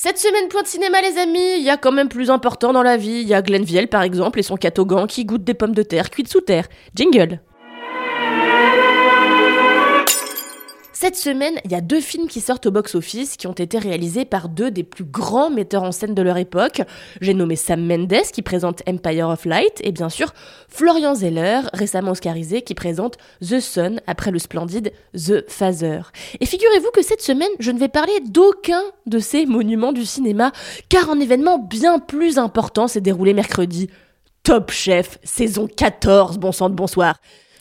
Cette semaine, point de cinéma, les amis, il y a quand même plus important dans la vie. Il y a Glenville, par exemple, et son catogan qui goûte des pommes de terre cuites sous terre. Jingle. Cette semaine, il y a deux films qui sortent au box-office qui ont été réalisés par deux des plus grands metteurs en scène de leur époque. J'ai nommé Sam Mendes qui présente Empire of Light et bien sûr Florian Zeller, récemment oscarisé, qui présente The Sun après le splendide The Father. Et figurez-vous que cette semaine, je ne vais parler d'aucun de ces monuments du cinéma car un événement bien plus important s'est déroulé mercredi. Top Chef, saison 14, bon sang de bonsoir.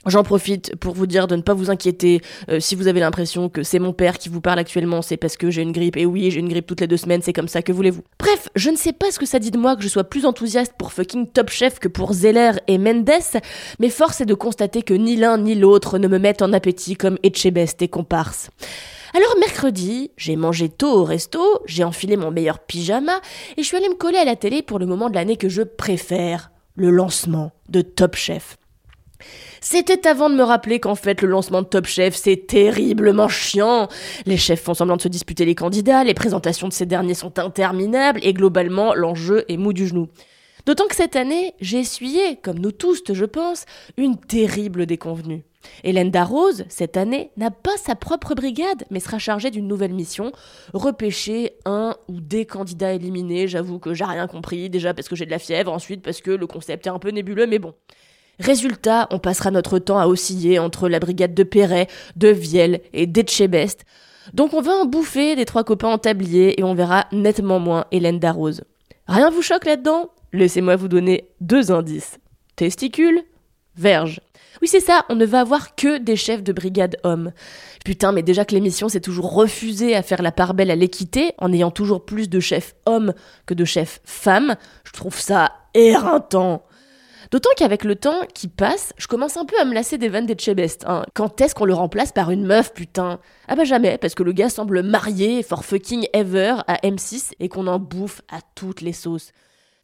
J'en profite pour vous dire de ne pas vous inquiéter euh, si vous avez l'impression que c'est mon père qui vous parle actuellement, c'est parce que j'ai une grippe. Et oui, j'ai une grippe toutes les deux semaines, c'est comme ça que voulez-vous. Bref, je ne sais pas ce que ça dit de moi que je sois plus enthousiaste pour fucking Top Chef que pour Zeller et Mendes, mais force est de constater que ni l'un ni l'autre ne me mettent en appétit comme Etchebest et comparse. Alors mercredi, j'ai mangé tôt au resto, j'ai enfilé mon meilleur pyjama et je suis allée me coller à la télé pour le moment de l'année que je préfère, le lancement de Top Chef. C'était avant de me rappeler qu'en fait le lancement de Top Chef c'est terriblement chiant. Les chefs font semblant de se disputer les candidats, les présentations de ces derniers sont interminables et globalement l'enjeu est mou du genou. D'autant que cette année, j'ai essuyé, comme nous tous je pense, une terrible déconvenue. Hélène Darroze, cette année, n'a pas sa propre brigade, mais sera chargée d'une nouvelle mission, repêcher un ou des candidats éliminés. J'avoue que j'ai rien compris, déjà parce que j'ai de la fièvre, ensuite parce que le concept est un peu nébuleux, mais bon. Résultat, on passera notre temps à osciller entre la brigade de Perret, de Vielle et d'Etchebest. Donc on va en bouffer des trois copains en tablier et on verra nettement moins Hélène Darroze. Rien vous choque là-dedans? Laissez-moi vous donner deux indices. Testicules, verge. Oui, c'est ça, on ne va avoir que des chefs de brigade hommes. Putain, mais déjà que l'émission s'est toujours refusée à faire la part belle à l'équité, en ayant toujours plus de chefs hommes que de chefs femmes, je trouve ça éreintant. D'autant qu'avec le temps qui passe, je commence un peu à me lasser des vannes des Chebest. Hein. Quand est-ce qu'on le remplace par une meuf, putain? Ah bah jamais, parce que le gars semble marié for fucking ever à M6 et qu'on en bouffe à toutes les sauces.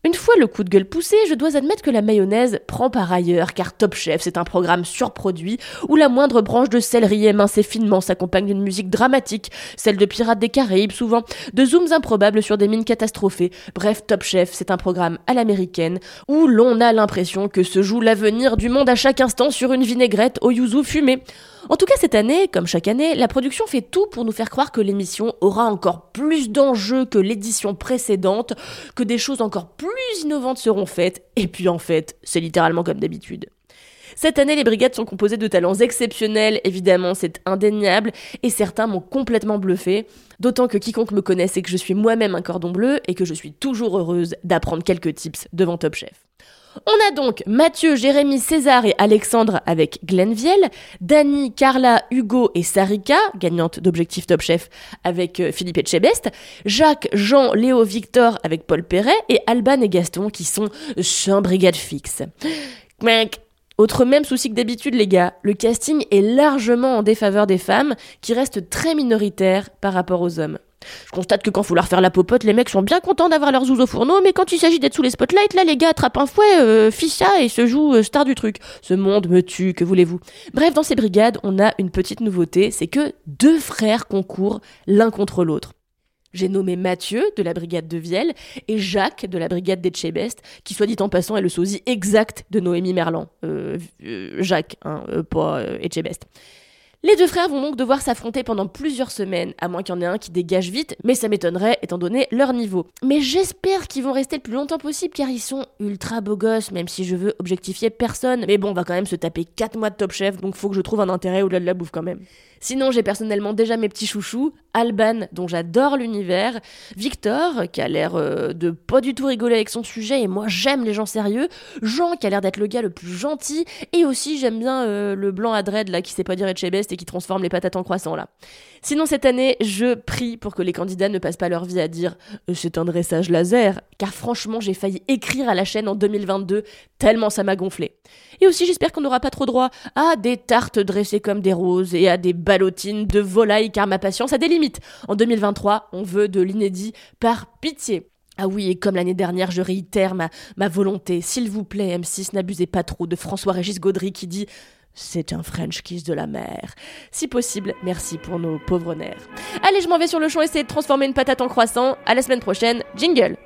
Une fois le coup de gueule poussé, je dois admettre que la mayonnaise prend par ailleurs, car Top Chef, c'est un programme surproduit où la moindre branche de céleri émincée finement s'accompagne d'une musique dramatique, celle de Pirates des Caraïbes souvent, de zooms improbables sur des mines catastrophées. Bref, Top Chef, c'est un programme à l'américaine où l'on a l'impression que se joue l'avenir du monde à chaque instant sur une vinaigrette au yuzu fumé. En tout cas, cette année, comme chaque année, la production fait tout pour nous faire croire que l'émission aura encore plus d'enjeux que l'édition précédente, que des choses encore plus innovantes seront faites, et puis en fait, c'est littéralement comme d'habitude. Cette année, les brigades sont composées de talents exceptionnels, évidemment, c'est indéniable, et certains m'ont complètement bluffé, d'autant que quiconque me connaît sait que je suis moi-même un cordon bleu et que je suis toujours heureuse d'apprendre quelques tips devant Top Chef. On a donc Mathieu, Jérémy, César et Alexandre avec Glenviel, Dani, Carla, Hugo et Sarika, gagnante d'Objectif Top Chef avec euh, Philippe Etchebest, Jacques, Jean, Léo, Victor avec Paul Perret et Alban et Gaston qui sont sans brigade fixe. Autre même souci que d'habitude les gars, le casting est largement en défaveur des femmes qui restent très minoritaires par rapport aux hommes. Je constate que quand faut leur faire la popote, les mecs sont bien contents d'avoir leurs zouzes au fourneau, mais quand il s'agit d'être sous les spotlights, là les gars attrapent un fouet, euh, ça et se jouent euh, star du truc. Ce monde me tue, que voulez-vous? Bref, dans ces brigades, on a une petite nouveauté, c'est que deux frères concourent l'un contre l'autre. J'ai nommé Mathieu de la brigade de Vielle et Jacques de la brigade d'Etchebest, qui soit dit en passant est le sosie exact de Noémie Merlan. Euh, euh Jacques, hein, pas Etchebest. Les deux frères vont donc devoir s'affronter pendant plusieurs semaines, à moins qu'il y en ait un qui dégage vite, mais ça m'étonnerait étant donné leur niveau. Mais j'espère qu'ils vont rester le plus longtemps possible car ils sont ultra beaux gosses, même si je veux objectifier personne. Mais bon, on va quand même se taper 4 mois de top chef, donc faut que je trouve un intérêt au-delà de la bouffe quand même. Sinon, j'ai personnellement déjà mes petits chouchous, Alban, dont j'adore l'univers, Victor, qui a l'air euh, de pas du tout rigoler avec son sujet, et moi j'aime les gens sérieux, Jean, qui a l'air d'être le gars le plus gentil, et aussi j'aime bien euh, le blanc à dread là qui sait pas dire best qui transforme les patates en croissant là. Sinon cette année, je prie pour que les candidats ne passent pas leur vie à dire euh, c'est un dressage laser, car franchement j'ai failli écrire à la chaîne en 2022 tellement ça m'a gonflé. Et aussi j'espère qu'on n'aura pas trop droit à des tartes dressées comme des roses et à des ballotines de volaille car ma patience a des limites. En 2023, on veut de l'inédit par pitié. Ah oui, et comme l'année dernière, je réitère ma, ma volonté. S'il vous plaît, M6, n'abusez pas trop de François-Régis Gaudry qui dit c'est un French kiss de la mer. Si possible, merci pour nos pauvres nerfs. Allez, je m'en vais sur le champ essayer de transformer une patate en croissant. À la semaine prochaine. Jingle